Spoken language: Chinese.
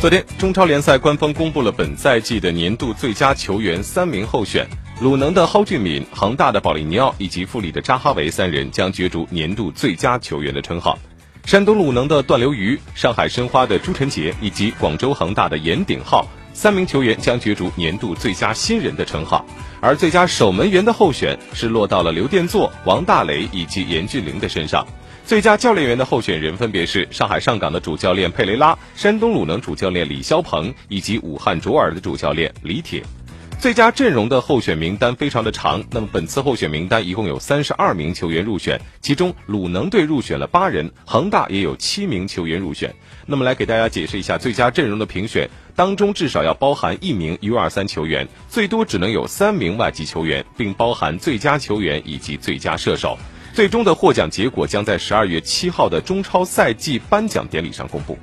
昨天，中超联赛官方公布了本赛季的年度最佳球员三名候选，鲁能的蒿俊闵、恒大的保利尼奥以及富力的扎哈维三人将角逐年度最佳球员的称号。山东鲁能的段流鱼、上海申花的朱晨杰以及广州恒大的严鼎皓三名球员将角逐年度最佳新人的称号。而最佳守门员的候选是落到了刘殿座、王大雷以及严俊凌的身上。最佳教练员的候选人分别是上海上港的主教练佩雷拉、山东鲁能主教练李霄鹏以及武汉卓尔的主教练李铁。最佳阵容的候选名单非常的长，那么本次候选名单一共有三十二名球员入选，其中鲁能队入选了八人，恒大也有七名球员入选。那么来给大家解释一下最佳阵容的评选，当中至少要包含一名 U 二三球员，最多只能有三名外籍球员，并包含最佳球员以及最佳射手。最终的获奖结果将在十二月七号的中超赛季颁奖典礼上公布。